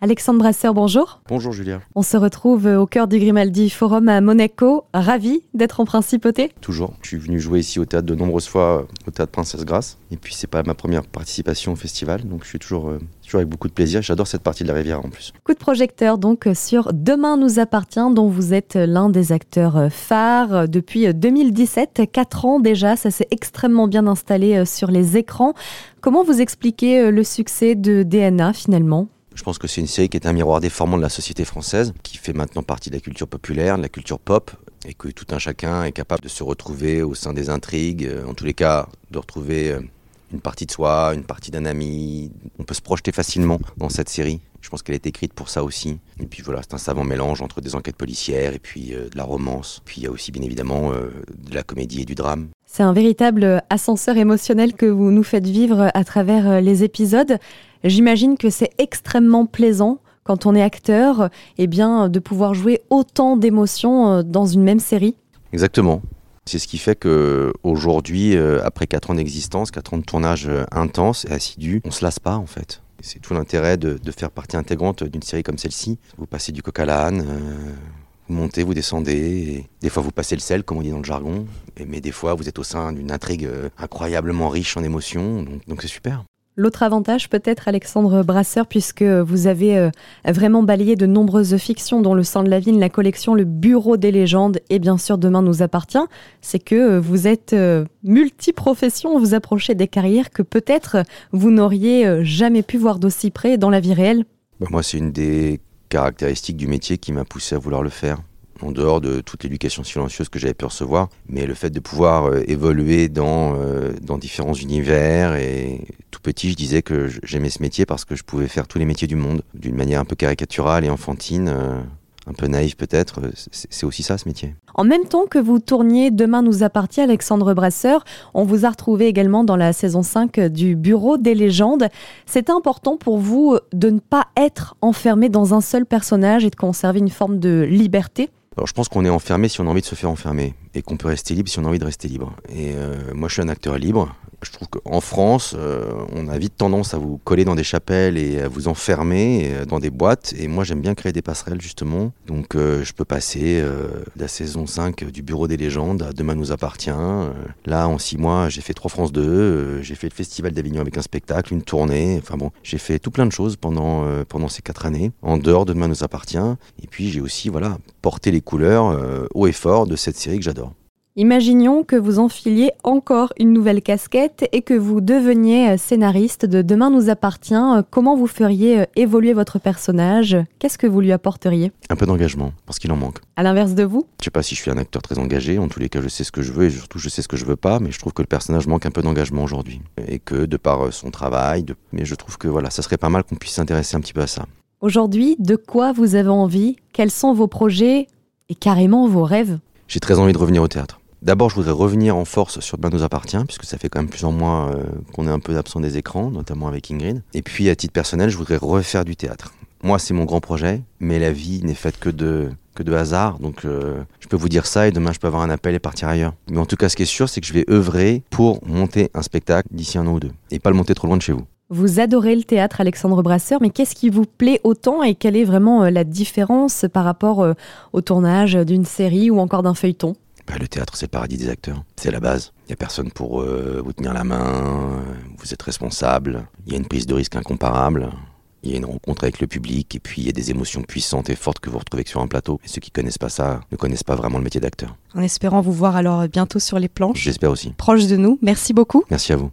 Alexandre Brasseur, bonjour. Bonjour Julia. On se retrouve au cœur du Grimaldi Forum à Monaco. Ravi d'être en principauté Toujours. Je suis venu jouer ici au théâtre de nombreuses fois, au théâtre Princesse Grasse. Et puis c'est pas ma première participation au festival, donc je suis toujours, euh, toujours avec beaucoup de plaisir. J'adore cette partie de la rivière en plus. Coup de projecteur donc sur Demain nous appartient, dont vous êtes l'un des acteurs phares depuis 2017, 4 ans déjà. Ça s'est extrêmement bien installé sur les écrans. Comment vous expliquez le succès de DNA finalement? Je pense que c'est une série qui est un miroir déformant de la société française, qui fait maintenant partie de la culture populaire, de la culture pop, et que tout un chacun est capable de se retrouver au sein des intrigues, euh, en tous les cas de retrouver euh, une partie de soi, une partie d'un ami. On peut se projeter facilement dans cette série. Je pense qu'elle est écrite pour ça aussi. Et puis voilà, c'est un savant mélange entre des enquêtes policières et puis euh, de la romance. Puis il y a aussi bien évidemment de la comédie et du drame. C'est un véritable ascenseur émotionnel que vous nous faites vivre à travers les épisodes. J'imagine que c'est extrêmement plaisant quand on est acteur, eh bien, de pouvoir jouer autant d'émotions euh, dans une même série. Exactement. C'est ce qui fait que aujourd'hui, euh, après 4 ans d'existence, 4 ans de tournage euh, intense et assidu, on se lasse pas en fait. C'est tout l'intérêt de, faire partie intégrante d'une série comme celle-ci. Vous passez du coq à l'âne, vous montez, vous descendez, des fois vous passez le sel, comme on dit dans le jargon, mais des fois vous êtes au sein d'une intrigue incroyablement riche en émotions, donc c'est super. L'autre avantage peut-être, Alexandre Brasseur, puisque vous avez euh, vraiment balayé de nombreuses fictions, dont Le sang de la vigne, la collection Le Bureau des légendes et bien sûr Demain nous appartient, c'est que euh, vous êtes euh, multiprofession, vous approchez des carrières que peut-être vous n'auriez jamais pu voir d'aussi près dans la vie réelle. Bah, moi, c'est une des caractéristiques du métier qui m'a poussé à vouloir le faire en dehors de toute l'éducation silencieuse que j'avais pu recevoir, mais le fait de pouvoir euh, évoluer dans, euh, dans différents univers et tout petit, je disais que j'aimais ce métier parce que je pouvais faire tous les métiers du monde d'une manière un peu caricaturale et enfantine. Euh, un peu naïf peut-être, c'est aussi ça ce métier. En même temps que vous tourniez Demain nous appartient, Alexandre Brasseur, on vous a retrouvé également dans la saison 5 du Bureau des légendes. C'est important pour vous de ne pas être enfermé dans un seul personnage et de conserver une forme de liberté? Alors je pense qu'on est enfermé si on a envie de se faire enfermer et qu'on peut rester libre si on a envie de rester libre. Et euh, moi je suis un acteur libre, je trouve qu'en France, euh, on a vite tendance à vous coller dans des chapelles et à vous enfermer euh, dans des boîtes. Et moi, j'aime bien créer des passerelles, justement. Donc, je peux passer de la saison 5 du Bureau des légendes à Demain nous appartient. là, en six mois, j'ai fait trois France 2, j'ai fait le Festival d'Avignon avec un spectacle, une tournée. Enfin bon, j'ai fait tout plein de choses pendant, pendant ces quatre années, en dehors de Demain nous appartient. Et puis, j'ai aussi, voilà, porté les couleurs haut et fort de cette série que j'adore. Imaginons que vous enfiliez encore une nouvelle casquette et que vous deveniez euh, scénariste de Demain nous appartient. Euh, comment vous feriez euh, évoluer votre personnage? Qu'est-ce que vous lui apporteriez? Un peu d'engagement, parce qu'il en manque. À l'inverse de vous? Je sais pas si je suis un acteur très engagé, en tous les cas je sais ce que je veux et surtout je sais ce que je veux pas, mais je trouve que le personnage manque un peu d'engagement aujourd'hui. Et que de par son travail, mais je trouve que voilà, ça serait pas mal qu'on puisse s'intéresser un petit peu à ça. Aujourd'hui, de quoi vous avez envie? Quels sont vos projets? Et carrément vos rêves? J'ai très envie de revenir au théâtre. D'abord, je voudrais revenir en force sur Demain nous appartient, puisque ça fait quand même plusieurs mois euh, qu'on est un peu absent des écrans, notamment avec Ingrid. Et puis, à titre personnel, je voudrais refaire du théâtre. Moi, c'est mon grand projet, mais la vie n'est faite que de, que de hasard. Donc, euh, je peux vous dire ça et demain, je peux avoir un appel et partir ailleurs. Mais en tout cas, ce qui est sûr, c'est que je vais œuvrer pour monter un spectacle d'ici un an ou deux. Et pas le monter trop loin de chez vous. Vous adorez le théâtre, Alexandre Brasseur, mais qu'est-ce qui vous plaît autant et quelle est vraiment euh, la différence par rapport au tournage d'une série ou encore d'un feuilleton? Bah, le théâtre, c'est le paradis des acteurs. C'est la base. Il n'y a personne pour euh, vous tenir la main. Vous êtes responsable. Il y a une prise de risque incomparable. Il y a une rencontre avec le public et puis il y a des émotions puissantes et fortes que vous retrouvez sur un plateau. Et ceux qui connaissent pas ça ne connaissent pas vraiment le métier d'acteur. En espérant vous voir alors bientôt sur les planches. J'espère aussi. Proche de nous. Merci beaucoup. Merci à vous.